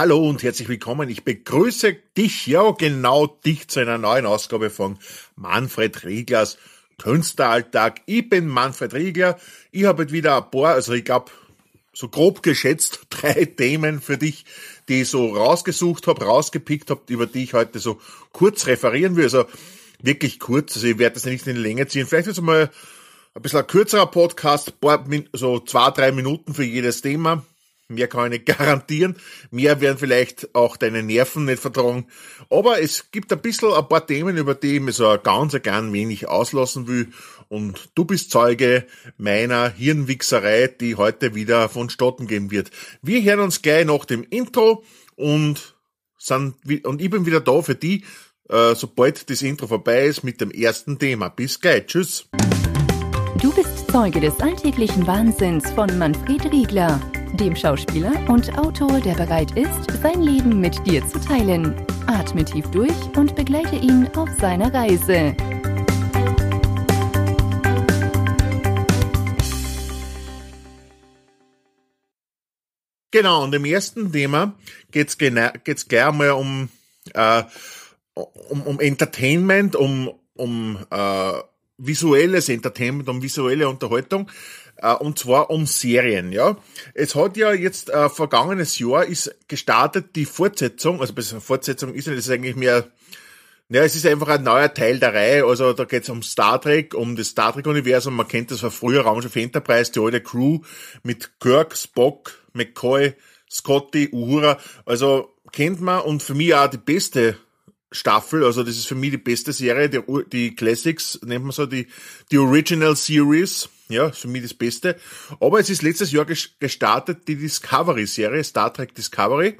Hallo und herzlich willkommen. Ich begrüße dich, ja genau dich, zu einer neuen Ausgabe von Manfred Rieglers Künstleralltag. Ich bin Manfred Riegler. Ich habe heute wieder ein paar, also ich glaube, so grob geschätzt drei Themen für dich, die ich so rausgesucht habe, rausgepickt habe, über die ich heute so kurz referieren will. Also wirklich kurz, also ich werde das nicht in die Länge ziehen. Vielleicht jetzt mal ein bisschen ein kürzerer Podcast, so zwei, drei Minuten für jedes Thema. Mehr kann ich nicht garantieren. Mehr werden vielleicht auch deine Nerven nicht vertragen. Aber es gibt ein bisschen ein paar Themen, über die ich mir so ganz gern wenig auslassen will. Und du bist Zeuge meiner Hirnwichserei, die heute wieder vonstatten gehen wird. Wir hören uns gleich nach dem Intro und sind, und ich bin wieder da für die, äh, sobald das Intro vorbei ist mit dem ersten Thema. Bis gleich. Tschüss. Du bist Zeuge des alltäglichen Wahnsinns von Manfred Riegler dem Schauspieler und Autor, der bereit ist, sein Leben mit dir zu teilen. Atme tief durch und begleite ihn auf seiner Reise. Genau, und im ersten Thema geht's geht's gleich einmal um, äh, um, um Entertainment, um, um äh, visuelles Entertainment, um visuelle Unterhaltung äh, und zwar um Serien, ja. Es hat ja jetzt äh, vergangenes Jahr ist gestartet die Fortsetzung, also besser Fortsetzung ist ist eigentlich mehr, ja, es ist einfach ein neuer Teil der Reihe, also da geht es um Star Trek, um das Star Trek-Universum, man kennt das von früher, Raumschiff Enterprise, die alte Crew mit Kirk, Spock, McCoy, Scotty, Uhura, also kennt man und für mich auch die beste Staffel, also das ist für mich die beste Serie, die, die Classics nennt man so, die, die Original Series, ja, für mich das Beste. Aber es ist letztes Jahr gestartet die Discovery-Serie, Star Trek Discovery.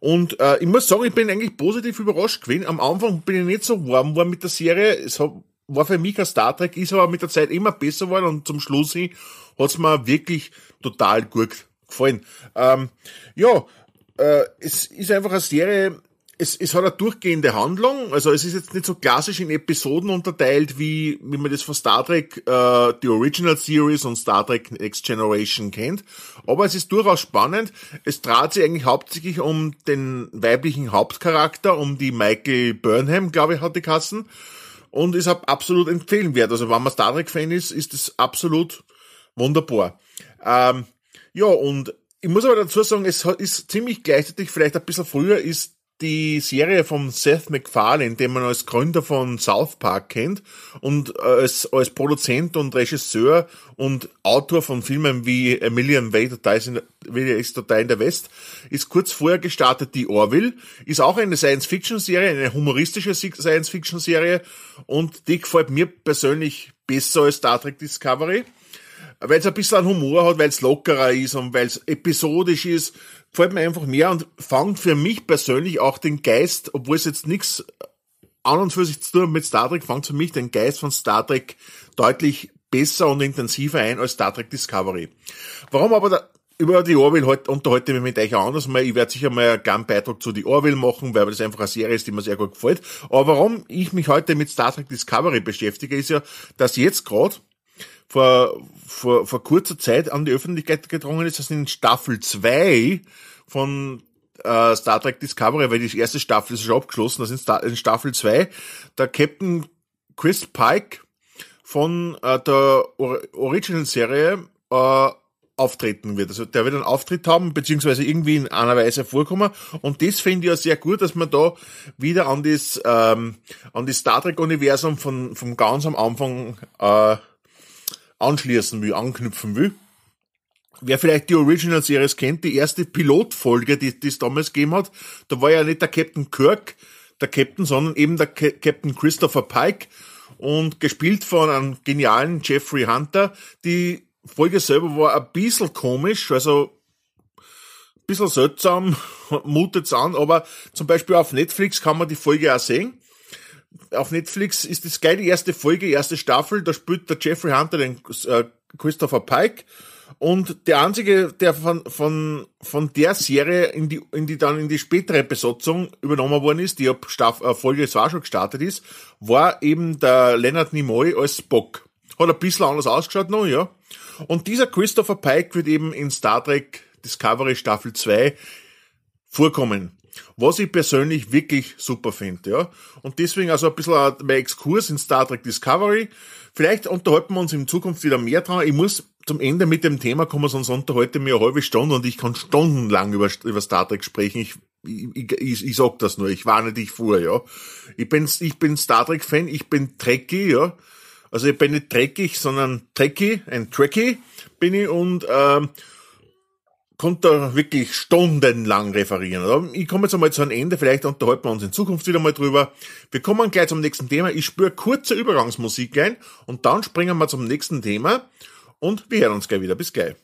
Und äh, ich muss sagen, ich bin eigentlich positiv überrascht gewesen. Am Anfang bin ich nicht so warm war mit der Serie. Es war für mich ein Star Trek, ist aber mit der Zeit immer besser geworden und zum Schluss hin hat's mir wirklich total gut gefallen. Ähm, ja, äh, es ist einfach eine Serie, es, es hat eine durchgehende Handlung, also es ist jetzt nicht so klassisch in Episoden unterteilt, wie, wie man das von Star Trek, äh, die Original Series und Star Trek Next Generation kennt, aber es ist durchaus spannend. Es trat sich eigentlich hauptsächlich um den weiblichen Hauptcharakter, um die Michael Burnham, glaube ich, hat die Kassen, und ist absolut empfehlenwert. Also wenn man Star Trek-Fan ist, ist es absolut wunderbar. Ähm, ja, und ich muss aber dazu sagen, es ist ziemlich gleichzeitig, vielleicht ein bisschen früher, ist die Serie von Seth MacFarlane, den man als Gründer von South Park kennt und äh, als, als Produzent und Regisseur und Autor von Filmen wie A Million Way ist total in der West, ist kurz vorher gestartet die Orville, ist auch eine Science-Fiction-Serie, eine humoristische Science-Fiction-Serie und die gefällt mir persönlich besser als Star Trek Discovery weil es ein bisschen Humor hat, weil es lockerer ist und weil es episodisch ist, gefällt mir einfach mehr und fangt für mich persönlich auch den Geist, obwohl es jetzt nichts an und für sich zu tun mit Star Trek, fangt für mich den Geist von Star Trek deutlich besser und intensiver ein als Star Trek Discovery. Warum aber da, über die Orville heute unterhalte ich mich mit euch anders mal. Ich werde sicher mal einen Beitrag zu die Orville machen, weil das einfach eine Serie ist, die mir sehr gut gefällt. Aber warum ich mich heute mit Star Trek Discovery beschäftige, ist ja, dass jetzt gerade vor, vor, vor kurzer Zeit an die Öffentlichkeit gedrungen ist, dass in Staffel 2 von äh, Star Trek Discovery, weil die erste Staffel ist schon abgeschlossen, das ist in Staffel 2, der Captain Chris Pike von äh, der Or Original-Serie äh, auftreten wird. Also der wird einen Auftritt haben, beziehungsweise irgendwie in einer Weise vorkommen. Und das finde ich ja sehr gut, dass man da wieder an das, ähm, an das Star Trek-Universum von, vom ganz am Anfang äh, anschließen will, anknüpfen will. Wer vielleicht die Original Series kennt, die erste Pilotfolge, die, die es damals gegeben hat, da war ja nicht der Captain Kirk, der Captain, sondern eben der Ca Captain Christopher Pike und gespielt von einem genialen Jeffrey Hunter. Die Folge selber war ein bisschen komisch, also ein bisschen seltsam, mutet's an, aber zum Beispiel auf Netflix kann man die Folge auch sehen auf Netflix ist das geil, die erste Folge, erste Staffel, da spielt der Jeffrey Hunter den äh, Christopher Pike und der einzige, der von, von, von der Serie in die, in die dann in die spätere Besatzung übernommen worden ist, die ab Staff, äh, Folge zwar schon gestartet ist, war eben der Leonard Nimoy als Spock. Hat ein bisschen anders ausgeschaut noch, ja. Und dieser Christopher Pike wird eben in Star Trek Discovery Staffel 2 vorkommen. Was ich persönlich wirklich super finde, ja. Und deswegen also ein bisschen mein Exkurs in Star Trek Discovery. Vielleicht unterhalten wir uns in Zukunft wieder mehr dran. Ich muss zum Ende mit dem Thema kommen, sonst unterhalte ich mir eine halbe Stunde und ich kann stundenlang über, über Star Trek sprechen. Ich, ich, ich, ich sag das nur, ich warne dich vor, ja. Ich bin, ich bin Star Trek Fan, ich bin Trekkie, ja. Also ich bin nicht dreckig, sondern Trekkie, ein Trekkie bin ich und, ähm, konnte da wirklich stundenlang referieren. Ich komme jetzt einmal zu einem Ende, vielleicht unterhalten wir uns in Zukunft wieder mal drüber. Wir kommen gleich zum nächsten Thema. Ich spüre kurze Übergangsmusik ein und dann springen wir zum nächsten Thema und wir hören uns gleich wieder. Bis gleich.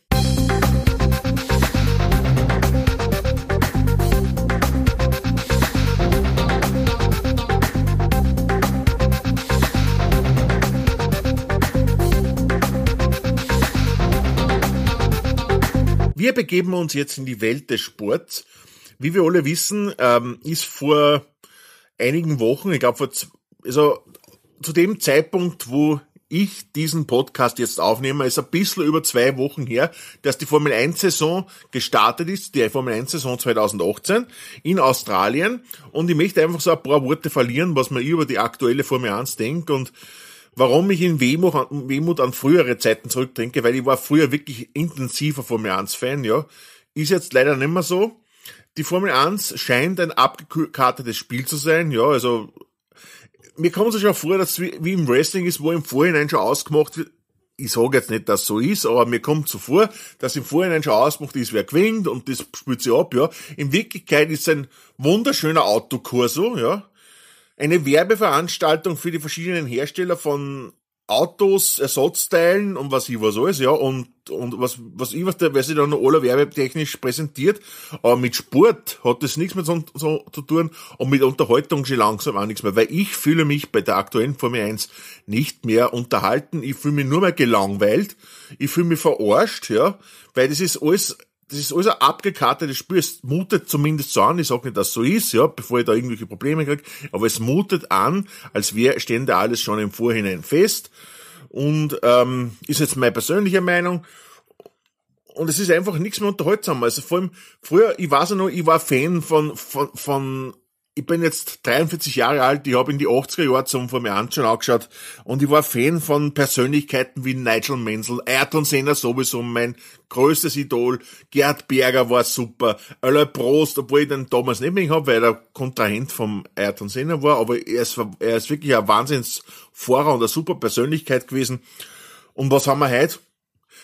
Wir begeben uns jetzt in die Welt des Sports. Wie wir alle wissen, ähm, ist vor einigen Wochen, ich glaube vor, also zu dem Zeitpunkt, wo ich diesen Podcast jetzt aufnehme, ist ein bisschen über zwei Wochen her, dass die Formel 1 Saison gestartet ist, die Formel 1 Saison 2018 in Australien. Und ich möchte einfach so ein paar Worte verlieren, was man über die aktuelle Formel 1 denkt und Warum ich in Wehmut, Wehmut an frühere Zeiten zurückdenke, weil ich war früher wirklich intensiver Formel 1 Fan, ja. Ist jetzt leider nicht mehr so. Die Formel 1 scheint ein abgekartetes Spiel zu sein, ja, also mir kommt es schon vor, dass es wie, im Wrestling ist, wo im Vorhinein schon ausgemacht wird, ich sage jetzt nicht, dass so ist, aber mir kommt so vor, dass im Vorhinein schon ausgemacht ist, wer gewinnt und das spült sich ab, ja. In Wirklichkeit ist es ein wunderschöner Autokurso, ja eine Werbeveranstaltung für die verschiedenen Hersteller von Autos, Ersatzteilen und was ich was alles, ja, und, und was, was ich was, der, wer sich dann noch aller werbetechnisch präsentiert, aber mit Sport hat das nichts mehr so, so, zu tun und mit Unterhaltung schon langsam auch nichts mehr, weil ich fühle mich bei der aktuellen Formel 1 nicht mehr unterhalten, ich fühle mich nur mehr gelangweilt, ich fühle mich verarscht, ja, weil das ist alles das ist alles ein abgekartetes Spiel. Es mutet zumindest so an, ich sage nicht, dass so ist, ja, bevor ich da irgendwelche Probleme kriege, aber es mutet an, als wäre stände alles schon im Vorhinein fest. Und ähm, ist jetzt meine persönliche Meinung. Und es ist einfach nichts mehr unterhaltsam. Also vor allem früher, ich weiß ja noch, ich war Fan von, von, von ich bin jetzt 43 Jahre alt, ich habe in die 80er Jahre zum Formel 1 schon angeschaut und ich war Fan von Persönlichkeiten wie Nigel Mansell, Ayrton Senna sowieso mein größtes Idol, Gerd Berger war super, Alain Prost, obwohl ich den damals nicht mehr habe, weil er Kontrahent vom Ayrton Senna war, aber er ist, er ist wirklich ein Wahnsinnsfahrer und eine super Persönlichkeit gewesen. Und was haben wir heute?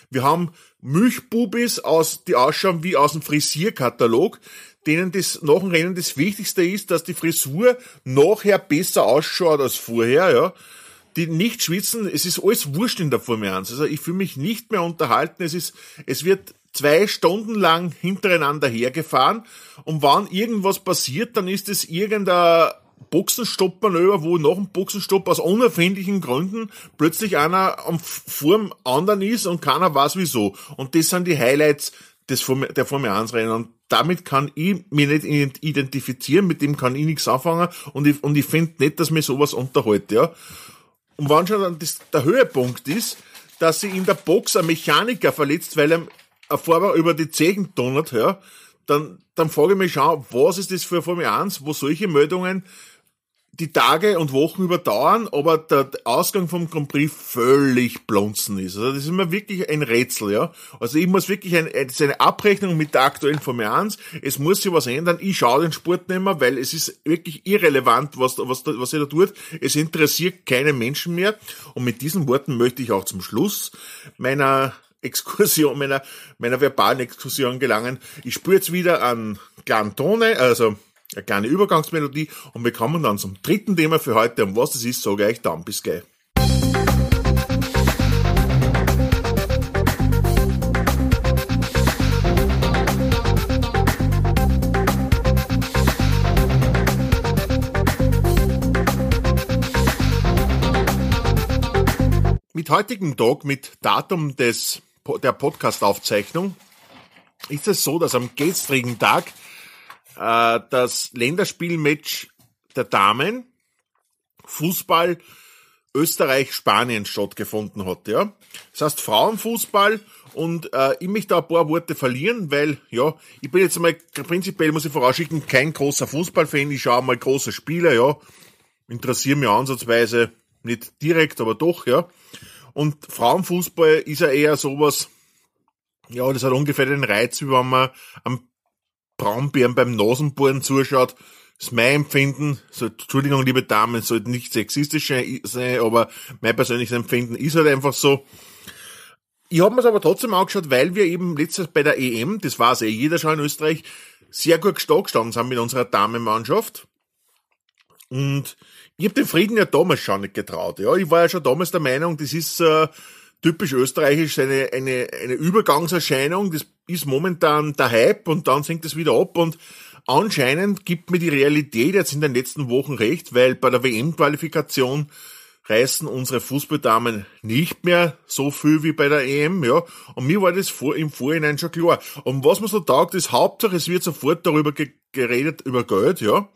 Wir haben Milchbubis aus, die ausschauen wie aus dem Frisierkatalog, denen das nach dem Rennen das Wichtigste ist, dass die Frisur nachher besser ausschaut als vorher, ja. Die nicht schwitzen, es ist alles wurscht in der Formel 1. Also ich fühle mich nicht mehr unterhalten. Es ist, es wird zwei Stunden lang hintereinander hergefahren und wann irgendwas passiert, dann ist es irgendein Boxenstoppmanöver, wo nach dem Boxenstopp aus unerfindlichen Gründen plötzlich einer am Form anderen ist und keiner weiß wieso. Und das sind die Highlights des der Formel 1 Rennen. Und damit kann ich mich nicht identifizieren, mit dem kann ich nichts anfangen und ich, und ich finde nicht, dass mir sowas unterhalte, ja. Und wann schon dann das, der Höhepunkt ist, dass sich in der Box ein Mechaniker verletzt, weil er ein Fahrer über die Zehen donnert, ja, dann, dann frage ich mich schon, was ist das für Formel 1, wo solche Meldungen die Tage und Wochen überdauern, aber der Ausgang vom Grand Prix völlig blonzen ist. Also das ist immer wirklich ein Rätsel, ja. Also ich muss wirklich ein, ist eine Abrechnung mit der aktuellen Formel 1. Es muss sich was ändern. Ich schaue den Sport nicht mehr, weil es ist wirklich irrelevant, was, was, was er da tut. Es interessiert keinen Menschen mehr. Und mit diesen Worten möchte ich auch zum Schluss meiner Exkursion, meiner, meiner verbalen Exkursion gelangen. Ich spüre jetzt wieder an Glantone, also eine kleine Übergangsmelodie und wir kommen dann zum dritten Thema für heute. Und was das ist, sage ich dann. Bis gleich. Mit heutigem Tag, mit Datum des, der Podcast-Aufzeichnung, ist es so, dass am gestrigen Tag äh, das Länderspielmatch der Damen Fußball Österreich-Spanien stattgefunden hat. Ja? Das heißt Frauenfußball Und äh, ich möchte da ein paar Worte verlieren, weil, ja, ich bin jetzt einmal, prinzipiell muss ich vorausschicken, kein großer Fußballfan, ich schaue mal große Spiele, ja. Interessiere mich ansatzweise nicht direkt, aber doch, ja. Und Frauenfußball ist ja eher sowas, ja, das hat ungefähr den Reiz, wie wenn man am Braunbären beim Nasenbohren zuschaut. Das ist mein Empfinden, so, Entschuldigung, liebe Damen, sollte nicht sexistisch sein, aber mein persönliches Empfinden ist halt einfach so. Ich habe mir aber trotzdem angeschaut, weil wir eben letztes bei der EM, das war es eh jeder schon in Österreich, sehr gut gestanden sind mit unserer Damenmannschaft. Und ich habe den Frieden ja damals schon nicht getraut. Ja, ich war ja schon damals der Meinung, das ist äh, typisch österreichisch eine, eine, eine Übergangserscheinung. Das ist momentan der Hype und dann sinkt es wieder ab und anscheinend gibt mir die Realität jetzt in den letzten Wochen recht, weil bei der WM-Qualifikation reißen unsere Fußballdamen nicht mehr so viel wie bei der EM, ja. Und mir war das vor, im Vorhinein schon klar. Und was man so taugt, ist Hauptsache, es wird sofort darüber geredet, über Geld, ja.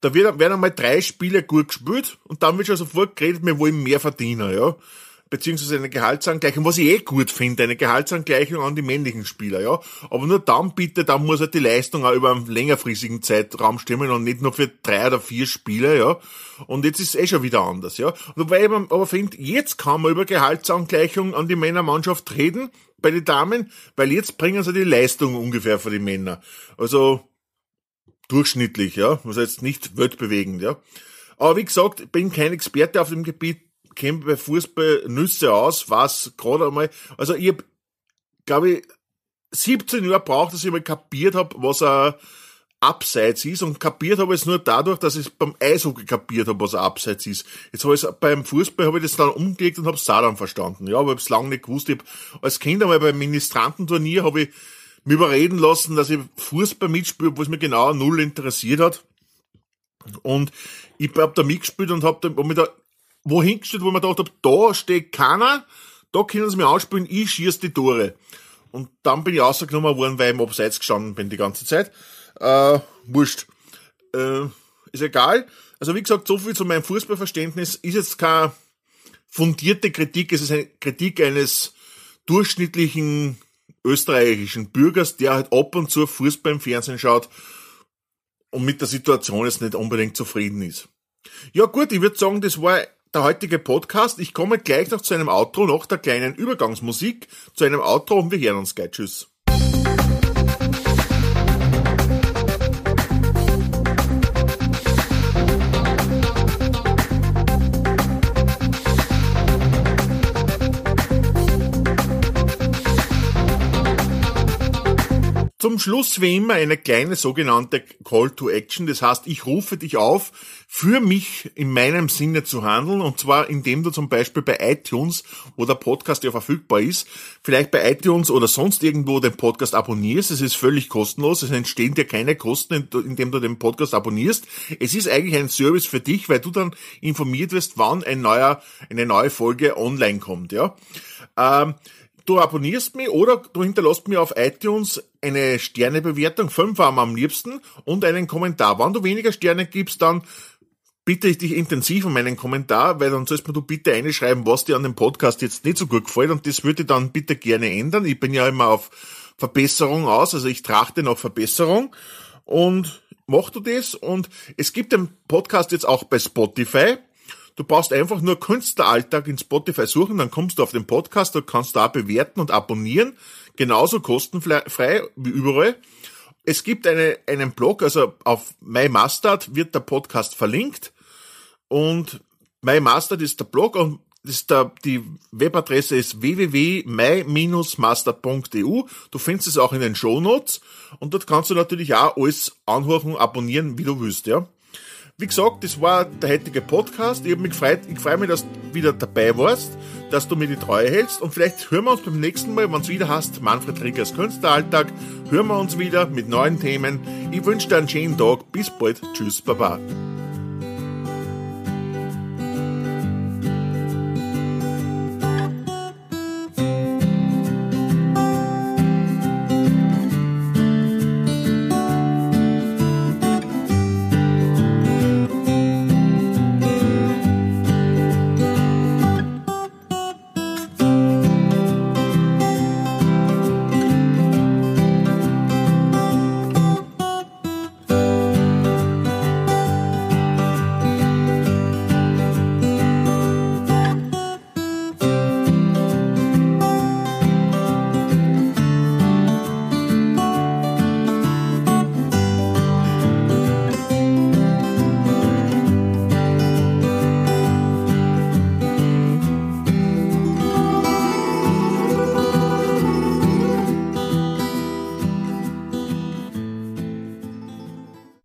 Da werden einmal drei Spiele gut gespielt und dann wird schon sofort geredet, wir wollen mehr verdienen, ja beziehungsweise eine Gehaltsangleichung, was ich eh gut finde, eine Gehaltsangleichung an die männlichen Spieler, ja. Aber nur dann bitte, dann muss halt die Leistung auch über einen längerfristigen Zeitraum stimmen und nicht nur für drei oder vier Spiele, ja. Und jetzt ist es eh schon wieder anders, ja. Wobei ich aber finde, jetzt kann man über Gehaltsangleichung an die Männermannschaft reden, bei den Damen, weil jetzt bringen sie die Leistung ungefähr für die Männer. Also, durchschnittlich, ja. Also jetzt nicht weltbewegend, ja. Aber wie gesagt, bin kein Experte auf dem Gebiet, kenne bei Fußball Nüsse aus, was gerade einmal, also ich hab, glaube ich, 17 Jahre braucht, dass ich mal kapiert habe, was ein Abseits ist und kapiert habe ich es nur dadurch, dass ich beim Eishockey kapiert habe, was ein Abseits ist. Jetzt habe ich beim Fußball habe ich das dann umgelegt und habe es dann verstanden. Ja, aber ich habe es lange nicht gewusst. Ich hab als Kind einmal beim Ministrantenturnier habe ich mich überreden lassen, dass ich Fußball mitspiele, wo es mir genau null interessiert hat. Und ich habe da mitgespielt und habe hab mich da wohin gestellt, wo man gedacht da steht keiner, da können sie mir anspielen, ich schieße die Tore. Und dann bin ich rausgenommen worden, weil ich im Abseits gestanden bin die ganze Zeit. Äh, wurscht. Äh, ist egal. Also wie gesagt, so viel zu meinem Fußballverständnis. Ist jetzt keine fundierte Kritik, es ist eine Kritik eines durchschnittlichen österreichischen Bürgers, der halt ab und zu Fußball im Fernsehen schaut und mit der Situation jetzt nicht unbedingt zufrieden ist. Ja gut, ich würde sagen, das war der heutige Podcast. Ich komme gleich noch zu einem Outro, nach der kleinen Übergangsmusik, zu einem Outro und wir hören uns gleich. Tschüss. Zum Schluss wie immer eine kleine sogenannte Call to Action. Das heißt, ich rufe dich auf, für mich in meinem Sinne zu handeln. Und zwar indem du zum Beispiel bei iTunes, wo der Podcast ja verfügbar ist, vielleicht bei iTunes oder sonst irgendwo den Podcast abonnierst. Es ist völlig kostenlos. Es entstehen dir keine Kosten, indem du den Podcast abonnierst. Es ist eigentlich ein Service für dich, weil du dann informiert wirst, wann ein neuer, eine neue Folge online kommt, ja. Ähm, du abonnierst mich oder du hinterlässt mir auf iTunes eine Sternebewertung, fünf am liebsten, und einen Kommentar. Wenn du weniger Sterne gibst, dann bitte ich dich intensiv um einen Kommentar, weil dann sollst mir du bitte einschreiben, was dir an dem Podcast jetzt nicht so gut gefällt und das würde ich dann bitte gerne ändern. Ich bin ja immer auf Verbesserung aus, also ich trachte nach Verbesserung und mach du das und es gibt den Podcast jetzt auch bei Spotify. Du brauchst einfach nur Künstleralltag in Spotify suchen, dann kommst du auf den Podcast, du kannst da bewerten und abonnieren, genauso kostenfrei wie überall. Es gibt eine, einen Blog, also auf MyMastard wird der Podcast verlinkt und MyMastard ist der Blog und ist der, die Webadresse ist www.my-masterd.eu. Du findest es auch in den Shownotes und dort kannst du natürlich auch alles anhören, abonnieren, wie du willst, ja. Wie gesagt, das war der heutige Podcast. Ich ich freue mich, dass du wieder dabei warst, dass du mir die Treue hältst und vielleicht hören wir uns beim nächsten Mal, wenn es wieder hast, Manfred Riggers Künstleralltag, hören wir uns wieder mit neuen Themen. Ich wünsche dir einen schönen Tag. Bis bald. Tschüss, Baba.